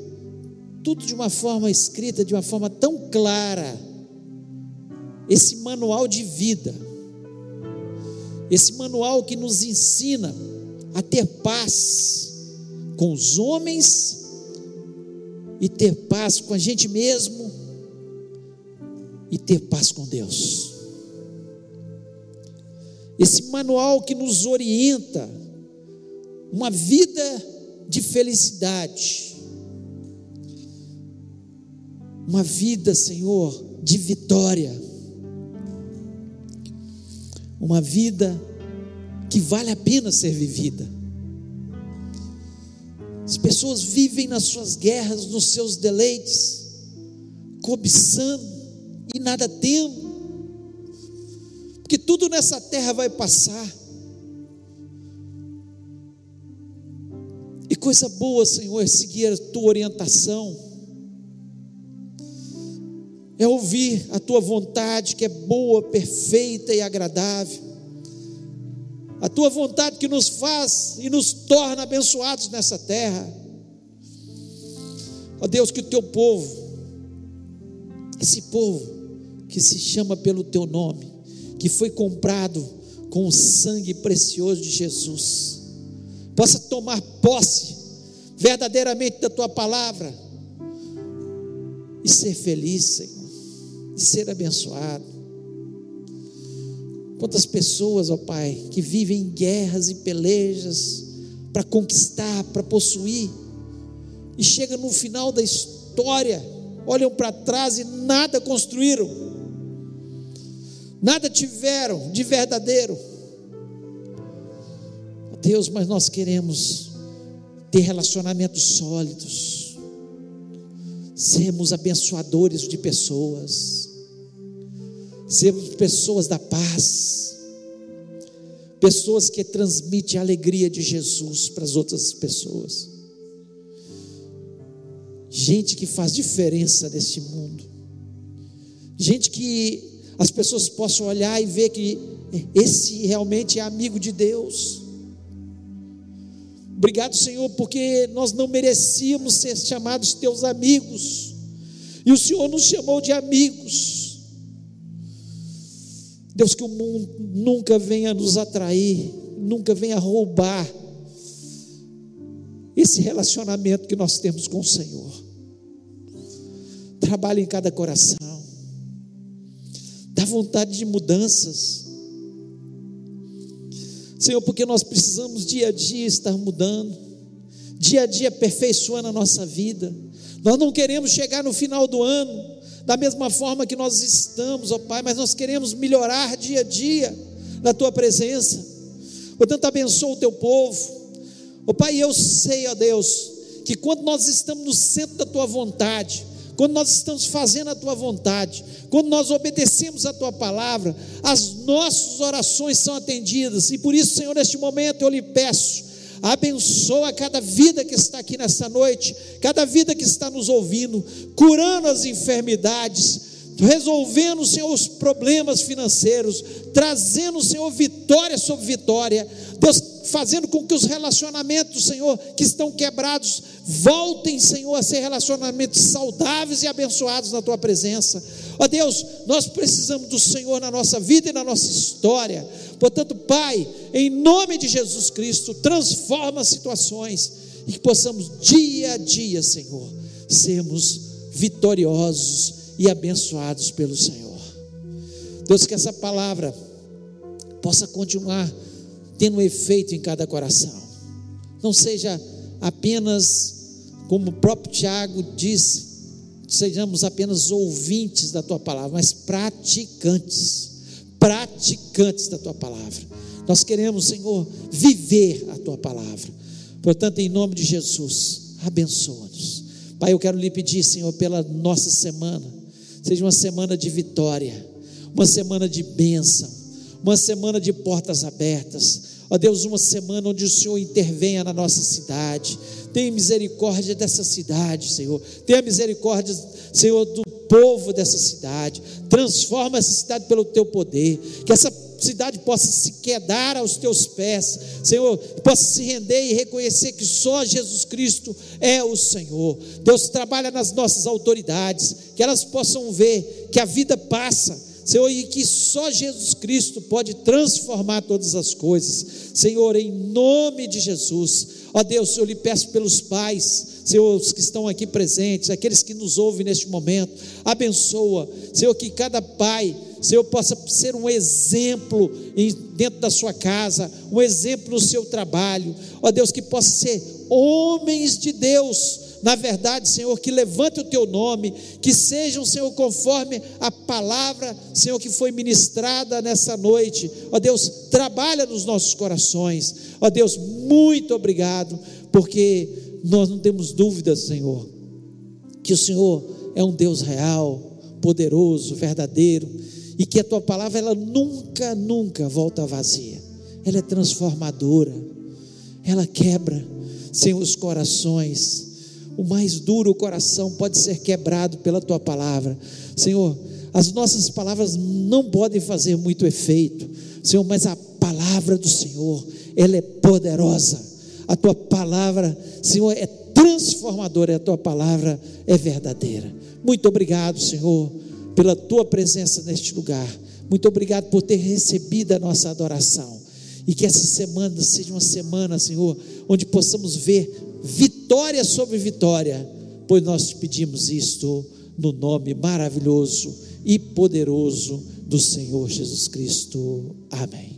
Speaker 2: tudo de uma forma escrita, de uma forma tão clara. Esse manual de vida, esse manual que nos ensina a ter paz com os homens e ter paz com a gente mesmo e ter paz com Deus. Esse manual que nos orienta uma vida de felicidade, uma vida, Senhor, de vitória, uma vida que vale a pena ser vivida. As pessoas vivem nas suas guerras, nos seus deleites, cobiçando e nada tendo. Porque tudo nessa terra vai passar. E coisa boa, Senhor, é seguir a tua orientação. É ouvir a tua vontade, que é boa, perfeita e agradável a tua vontade que nos faz e nos torna abençoados nessa terra. Ó Deus, que o teu povo, esse povo que se chama pelo teu nome, que foi comprado com o sangue precioso de Jesus, possa tomar posse verdadeiramente da tua palavra e ser feliz, Senhor, e ser abençoado. Quantas pessoas, ó Pai, que vivem em guerras e pelejas para conquistar, para possuir, e chega no final da história, olham para trás e nada construíram, nada tiveram de verdadeiro. Deus, mas nós queremos ter relacionamentos sólidos, sermos abençoadores de pessoas, sermos pessoas da paz, pessoas que transmitem a alegria de Jesus para as outras pessoas, gente que faz diferença nesse mundo, gente que as pessoas possam olhar e ver que esse realmente é amigo de Deus. Obrigado, Senhor, porque nós não merecíamos ser chamados teus amigos, e o Senhor nos chamou de amigos. Deus, que o mundo nunca venha nos atrair, nunca venha roubar esse relacionamento que nós temos com o Senhor. Trabalhe em cada coração, dá vontade de mudanças Senhor, porque nós precisamos dia a dia estar mudando, dia a dia aperfeiçoando a nossa vida. Nós não queremos chegar no final do ano da mesma forma que nós estamos, ó Pai, mas nós queremos melhorar dia a dia na tua presença. Portanto, abençoa o teu povo. Ó Pai, eu sei, ó Deus, que quando nós estamos no centro da tua vontade, quando nós estamos fazendo a tua vontade, quando nós obedecemos a tua palavra, as nossas orações são atendidas, e por isso, Senhor, neste momento eu lhe peço, abençoa cada vida que está aqui nessa noite, cada vida que está nos ouvindo, curando as enfermidades, resolvendo, Senhor, os problemas financeiros, trazendo, Senhor, vitória sobre vitória, Deus, fazendo com que os relacionamentos, Senhor, que estão quebrados, voltem, Senhor, a ser relacionamentos saudáveis e abençoados na tua presença. Ó Deus, nós precisamos do Senhor na nossa vida e na nossa história. Portanto, Pai, em nome de Jesus Cristo, transforma situações e que possamos dia a dia, Senhor, sermos vitoriosos e abençoados pelo Senhor. Deus, que essa palavra possa continuar tendo efeito em cada coração. Não seja apenas, como o próprio Tiago disse, sejamos apenas ouvintes da tua palavra, mas praticantes, praticantes da tua palavra. Nós queremos, Senhor, viver a tua palavra. Portanto, em nome de Jesus, abençoa-nos. Pai, eu quero lhe pedir, Senhor, pela nossa semana, seja uma semana de vitória, uma semana de bênção, uma semana de portas abertas. Ó Deus, uma semana onde o Senhor intervenha na nossa cidade. Tenha misericórdia dessa cidade, Senhor. Tenha misericórdia, Senhor, do povo dessa cidade. Transforma essa cidade pelo teu poder. Que essa cidade possa se quedar aos teus pés, Senhor, possa se render e reconhecer que só Jesus Cristo é o Senhor. Deus trabalha nas nossas autoridades, que elas possam ver que a vida passa Senhor, e que só Jesus Cristo pode transformar todas as coisas. Senhor, em nome de Jesus, ó Deus, eu lhe peço pelos pais, Senhor, os que estão aqui presentes, aqueles que nos ouvem neste momento, abençoa, Senhor, que cada pai, Senhor, possa ser um exemplo dentro da sua casa, um exemplo no seu trabalho, ó Deus, que possa ser homens de Deus, na verdade, Senhor, que levante o teu nome, que sejam, Senhor, conforme a palavra, Senhor, que foi ministrada nessa noite. Ó Deus, trabalha nos nossos corações. Ó Deus, muito obrigado, porque nós não temos dúvidas, Senhor, que o Senhor é um Deus real, poderoso, verdadeiro, e que a tua palavra ela nunca, nunca volta vazia. Ela é transformadora. Ela quebra Senhor, os corações. O mais duro coração pode ser quebrado pela tua palavra. Senhor, as nossas palavras não podem fazer muito efeito, Senhor, mas a palavra do Senhor, ela é poderosa. A tua palavra, Senhor, é transformadora, a tua palavra é verdadeira. Muito obrigado, Senhor, pela tua presença neste lugar. Muito obrigado por ter recebido a nossa adoração. E que essa semana seja uma semana, Senhor, onde possamos ver vitória sobre vitória, pois nós te pedimos isto no nome maravilhoso e poderoso do Senhor Jesus Cristo. Amém.